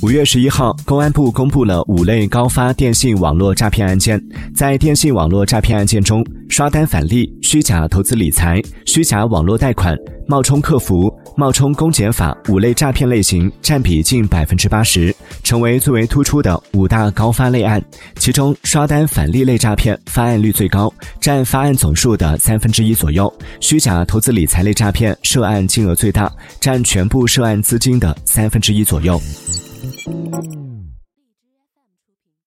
五月十一号，公安部公布了五类高发电信网络诈骗案件。在电信网络诈骗案件中，刷单返利、虚假投资理财、虚假网络贷款、冒充客服、冒充公检法五类诈骗类型占比近百分之八十，成为最为突出的五大高发类案。其中，刷单返利类诈骗发案率最高，占发案总数的三分之一左右；虚假投资理财类诈骗涉案金额最大，占全部涉案资金的三分之一左右。Música